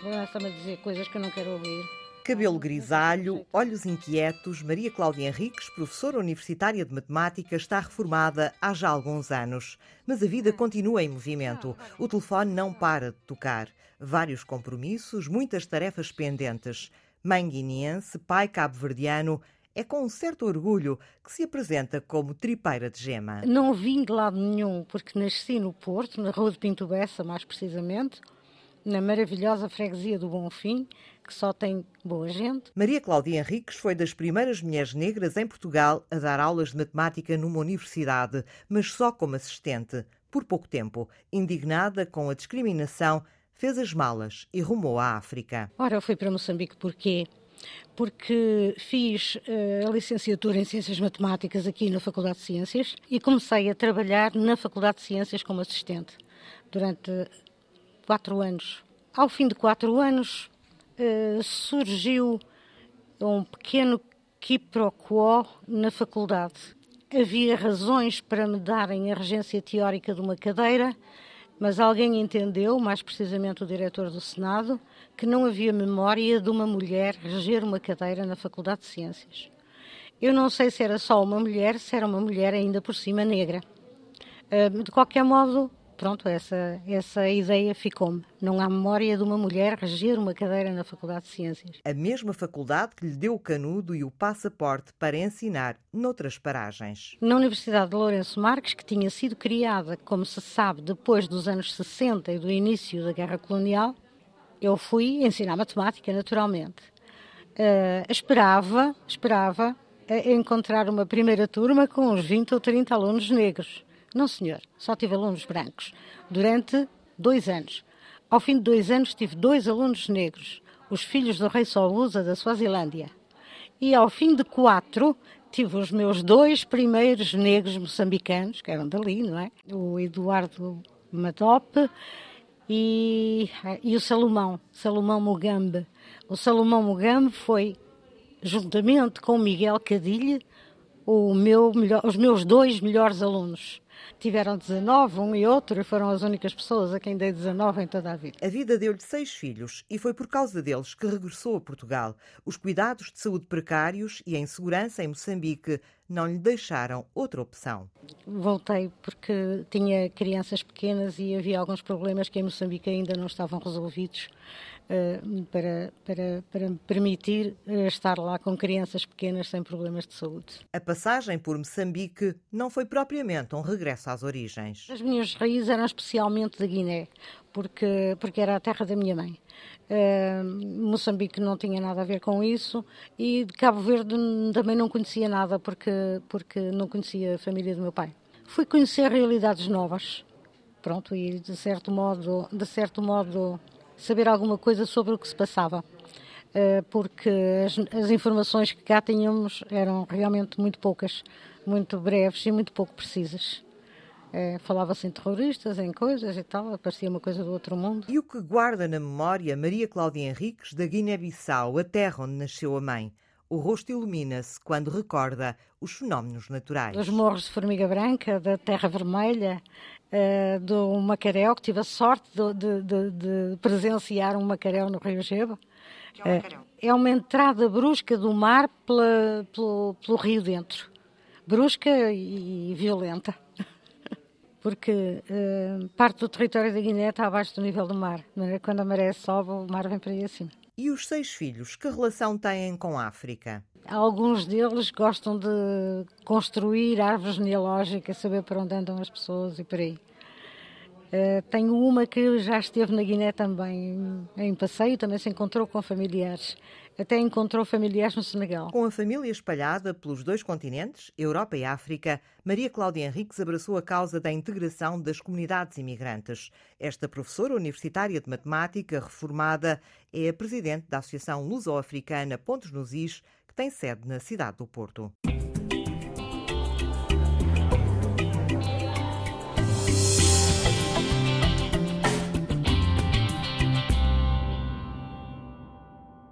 começa-me a dizer coisas que eu não quero ouvir. Cabelo grisalho, olhos inquietos, Maria Cláudia Henriques, professora universitária de matemática, está reformada há já alguns anos. Mas a vida continua em movimento. O telefone não para de tocar. Vários compromissos, muitas tarefas pendentes. Mãe guineense, pai cabo-verdiano, é com um certo orgulho que se apresenta como tripeira de gema. Não vim de lado nenhum, porque nasci no Porto, na Rua de Pinto Bessa, mais precisamente, na maravilhosa freguesia do Bonfim, que só tem boa gente. Maria Cláudia Henriques foi das primeiras mulheres negras em Portugal a dar aulas de matemática numa universidade, mas só como assistente, por pouco tempo. Indignada com a discriminação, fez as malas e rumou à África. Ora, eu fui para Moçambique porquê? Porque fiz uh, a licenciatura em Ciências Matemáticas aqui na Faculdade de Ciências e comecei a trabalhar na Faculdade de Ciências como assistente durante quatro anos. Ao fim de quatro anos, uh, surgiu um pequeno quiproquo na faculdade. Havia razões para me darem a regência teórica de uma cadeira, mas alguém entendeu, mais precisamente o diretor do Senado, que não havia memória de uma mulher reger uma cadeira na Faculdade de Ciências. Eu não sei se era só uma mulher, se era uma mulher ainda por cima negra. Uh, de qualquer modo, pronto, essa, essa ideia ficou-me. Não há memória de uma mulher reger uma cadeira na Faculdade de Ciências. A mesma faculdade que lhe deu o canudo e o passaporte para ensinar noutras paragens. Na Universidade de Lourenço Marques, que tinha sido criada, como se sabe, depois dos anos 60 e do início da Guerra Colonial, eu fui ensinar matemática, naturalmente. Uh, esperava, esperava uh, encontrar uma primeira turma com uns 20 ou 30 alunos negros. Não, senhor, só tive alunos brancos durante dois anos. Ao fim de dois anos, tive dois alunos negros, os filhos do rei Solusa da Suazilândia. E ao fim de quatro, tive os meus dois primeiros negros moçambicanos, que eram dali, não é? O Eduardo Madope e, e o Salomão, Salomão Mugambe. O Salomão Mugambe foi, juntamente com o Miguel Cadilhe, meu melhor, os meus dois melhores alunos tiveram 19, um e outro, e foram as únicas pessoas a quem dei 19 em toda a vida. A vida deu-lhe seis filhos e foi por causa deles que regressou a Portugal. Os cuidados de saúde precários e a insegurança em Moçambique não lhe deixaram outra opção. Voltei porque tinha crianças pequenas e havia alguns problemas que em Moçambique ainda não estavam resolvidos. Eh, para, para, para me permitir eh, estar lá com crianças pequenas sem problemas de saúde. A passagem por Moçambique não foi propriamente um regresso às origens. As minhas raízes eram especialmente da Guiné, porque, porque era a terra da minha mãe. Uh, Moçambique não tinha nada a ver com isso e de Cabo Verde também não conhecia nada porque, porque não conhecia a família do meu pai. Fui conhecer realidades novas, pronto, e de certo modo, de certo modo saber alguma coisa sobre o que se passava, eh, porque as, as informações que cá tínhamos eram realmente muito poucas, muito breves e muito pouco precisas. É, Falava-se em terroristas, em coisas e tal, aparecia uma coisa do outro mundo. E o que guarda na memória Maria Cláudia Henriques da Guiné-Bissau, a terra onde nasceu a mãe? O rosto ilumina-se quando recorda os fenómenos naturais. Os morros de formiga branca, da terra vermelha, uh, do Macaréu, que tive a sorte de, de, de, de presenciar um Macaréu no Rio Geba. É, uh, é uma entrada brusca do mar pela, pelo, pelo rio dentro. Brusca e violenta. Porque uh, parte do território da Guiné está abaixo do nível do mar. Quando a maré sobe, o mar vem para aí acima. E os seis filhos, que relação têm com a África? Alguns deles gostam de construir árvores genealógicas, saber para onde andam as pessoas e por aí. Uh, tenho uma que já esteve na Guiné também em passeio, também se encontrou com familiares. Até encontrou familiares no Senegal. Com a família espalhada pelos dois continentes, Europa e África, Maria Cláudia Henriques abraçou a causa da integração das comunidades imigrantes. Esta professora universitária de matemática reformada é a presidente da Associação Luso-Africana Pontos nos Is, tem sede na cidade do Porto.